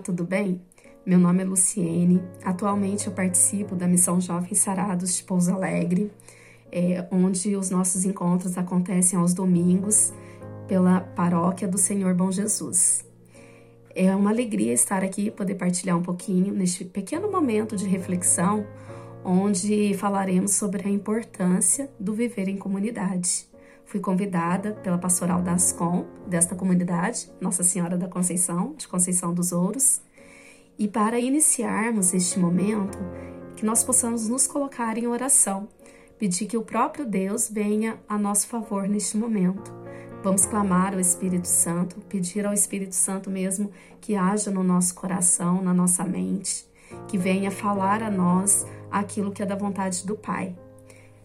tudo bem? Meu nome é Luciene. Atualmente eu participo da Missão Jovens Sarados de Pouso Alegre, é, onde os nossos encontros acontecem aos domingos pela Paróquia do Senhor Bom Jesus. É uma alegria estar aqui poder partilhar um pouquinho neste pequeno momento de reflexão, onde falaremos sobre a importância do viver em comunidade. Fui convidada pela pastoral da Ascom, desta comunidade, Nossa Senhora da Conceição, de Conceição dos Ouros. E para iniciarmos este momento, que nós possamos nos colocar em oração, pedir que o próprio Deus venha a nosso favor neste momento. Vamos clamar ao Espírito Santo, pedir ao Espírito Santo mesmo que haja no nosso coração, na nossa mente, que venha falar a nós aquilo que é da vontade do Pai.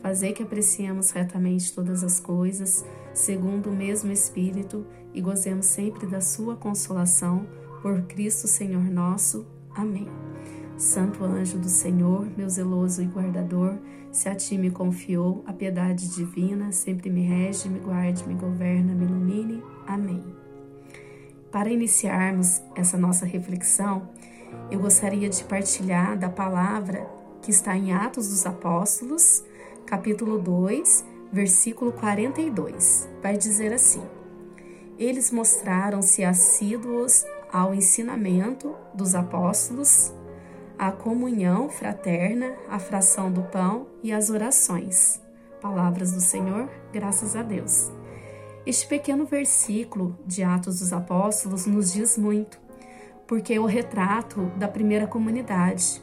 fazei que apreciemos retamente todas as coisas, segundo o mesmo Espírito, e gozemos sempre da sua consolação, por Cristo Senhor nosso. Amém. Santo anjo do Senhor, meu zeloso e guardador, se a ti me confiou a piedade divina, sempre me rege, me guarde, me governa, me ilumine. Amém. Para iniciarmos essa nossa reflexão, eu gostaria de partilhar da palavra que está em Atos dos Apóstolos, capítulo 2, versículo 42. Vai dizer assim: eles mostraram-se assíduos ao ensinamento dos apóstolos, à comunhão fraterna, à fração do pão e às orações. Palavras do Senhor, graças a Deus. Este pequeno versículo de Atos dos Apóstolos nos diz muito, porque é o retrato da primeira comunidade.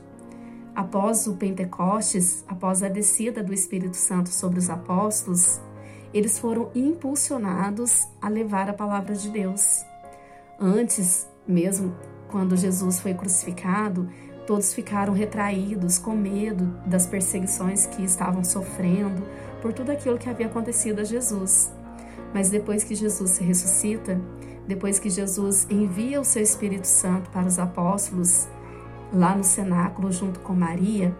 Após o Pentecostes, após a descida do Espírito Santo sobre os apóstolos, eles foram impulsionados a levar a palavra de Deus. Antes, mesmo quando Jesus foi crucificado, todos ficaram retraídos, com medo das perseguições que estavam sofrendo por tudo aquilo que havia acontecido a Jesus. Mas depois que Jesus se ressuscita, depois que Jesus envia o seu Espírito Santo para os apóstolos lá no cenáculo junto com Maria,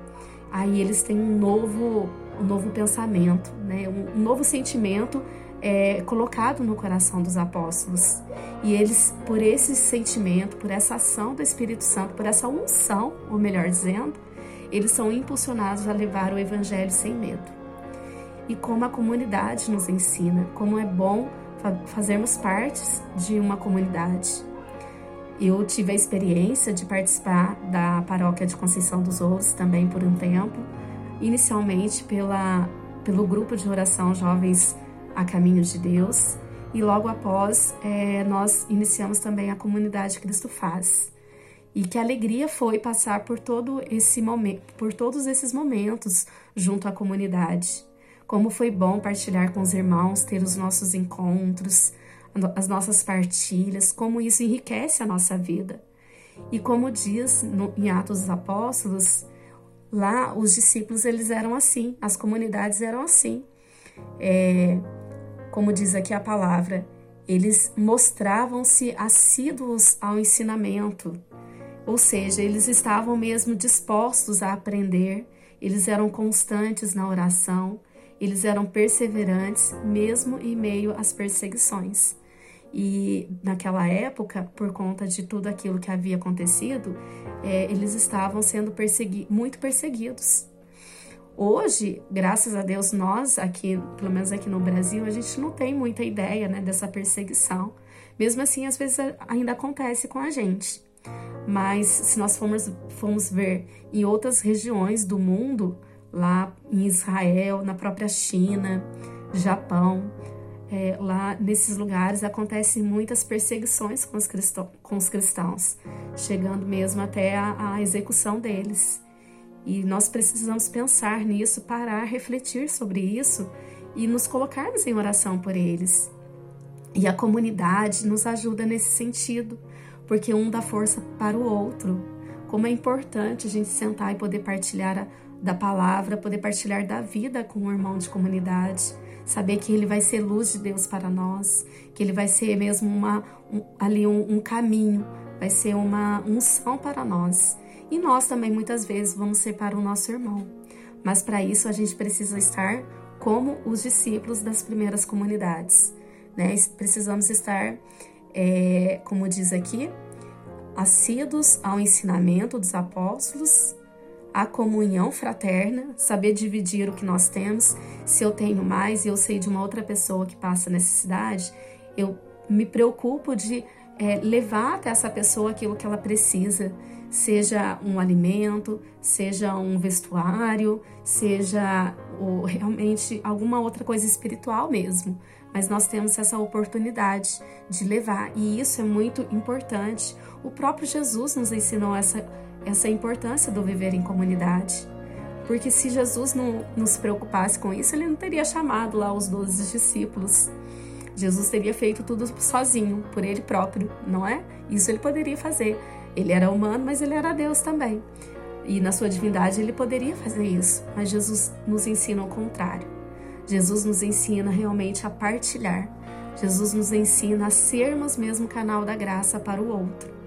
aí eles têm um novo um novo pensamento, né? um, novo sentimento é, colocado no coração dos apóstolos. E eles, por esse sentimento, por essa ação do Espírito Santo, por essa unção, ou melhor dizendo, eles são impulsionados a levar o Evangelho sem medo. E como a comunidade nos ensina, como é bom fazermos parte de uma comunidade. Eu tive a experiência de participar da paróquia de Conceição dos Ouros também por um tempo inicialmente pela, pelo grupo de oração Jovens a Caminho de Deus e logo após é, nós iniciamos também a comunidade Cristo Faz. E que alegria foi passar por todo esse momento, por todos esses momentos junto à comunidade. Como foi bom partilhar com os irmãos, ter os nossos encontros, as nossas partilhas, como isso enriquece a nossa vida. E como diz no, em Atos dos Apóstolos, Lá, os discípulos eles eram assim, as comunidades eram assim. É, como diz aqui a palavra, eles mostravam-se assíduos ao ensinamento, ou seja, eles estavam mesmo dispostos a aprender, eles eram constantes na oração, eles eram perseverantes, mesmo em meio às perseguições. E naquela época, por conta de tudo aquilo que havia acontecido, é, eles estavam sendo persegui muito perseguidos. Hoje, graças a Deus, nós aqui, pelo menos aqui no Brasil, a gente não tem muita ideia né, dessa perseguição. Mesmo assim, às vezes ainda acontece com a gente. Mas se nós formos, formos ver em outras regiões do mundo, lá em Israel, na própria China, Japão, é, lá nesses lugares acontecem muitas perseguições com os, cristão, com os cristãos, chegando mesmo até a, a execução deles. E nós precisamos pensar nisso, parar, refletir sobre isso e nos colocarmos em oração por eles. E a comunidade nos ajuda nesse sentido, porque um dá força para o outro. Como é importante a gente sentar e poder partilhar a, da palavra, poder partilhar da vida com um irmão de comunidade saber que Ele vai ser luz de Deus para nós, que Ele vai ser mesmo uma, um, ali um, um caminho, vai ser uma unção para nós. E nós também muitas vezes vamos ser para o nosso irmão. Mas para isso a gente precisa estar como os discípulos das primeiras comunidades. Né? Precisamos estar, é, como diz aqui, assíduos ao ensinamento dos apóstolos, à comunhão fraterna, saber dividir o que nós temos. Se eu tenho mais e eu sei de uma outra pessoa que passa necessidade, eu me preocupo de é, levar até essa pessoa aquilo que ela precisa, seja um alimento, seja um vestuário, seja realmente alguma outra coisa espiritual mesmo. Mas nós temos essa oportunidade de levar e isso é muito importante. O próprio Jesus nos ensinou essa, essa importância do viver em comunidade. Porque se Jesus não, não se preocupasse com isso, ele não teria chamado lá os doze discípulos. Jesus teria feito tudo sozinho, por ele próprio, não é? Isso ele poderia fazer. Ele era humano, mas ele era Deus também. E na sua divindade ele poderia fazer isso, mas Jesus nos ensina o contrário. Jesus nos ensina realmente a partilhar. Jesus nos ensina a sermos mesmo canal da graça para o outro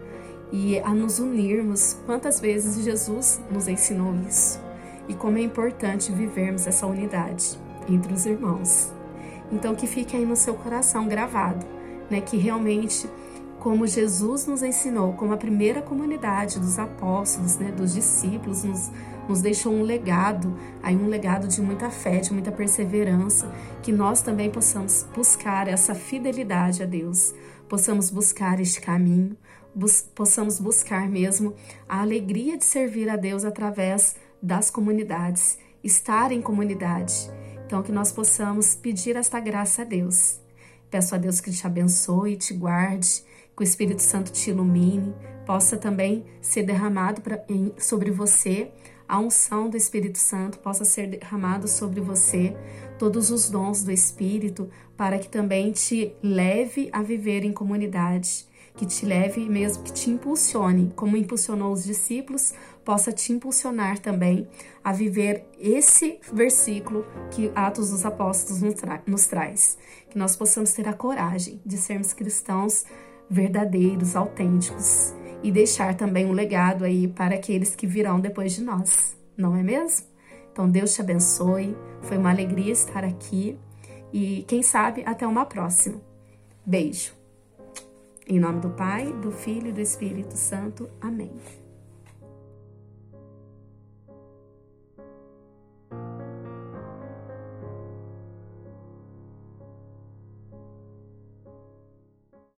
e a nos unirmos. Quantas vezes Jesus nos ensinou isso? E como é importante vivermos essa unidade entre os irmãos. Então que fique aí no seu coração gravado, né, que realmente como Jesus nos ensinou, como a primeira comunidade dos apóstolos, né, dos discípulos, nos, nos deixou um legado, aí um legado de muita fé, de muita perseverança, que nós também possamos buscar essa fidelidade a Deus, possamos buscar este caminho, bus possamos buscar mesmo a alegria de servir a Deus através das comunidades, estar em comunidade. Então, que nós possamos pedir esta graça a Deus. Peço a Deus que te abençoe, te guarde, que o Espírito Santo te ilumine, possa também ser derramado pra, em, sobre você, a unção do Espírito Santo possa ser derramado sobre você, todos os dons do Espírito, para que também te leve a viver em comunidade que te leve mesmo que te impulsione, como impulsionou os discípulos, possa te impulsionar também a viver esse versículo que Atos dos Apóstolos nos, tra nos traz. Que nós possamos ter a coragem de sermos cristãos verdadeiros, autênticos e deixar também um legado aí para aqueles que virão depois de nós, não é mesmo? Então Deus te abençoe, foi uma alegria estar aqui e quem sabe até uma próxima. Beijo. Em nome do Pai, do Filho e do Espírito Santo. Amém.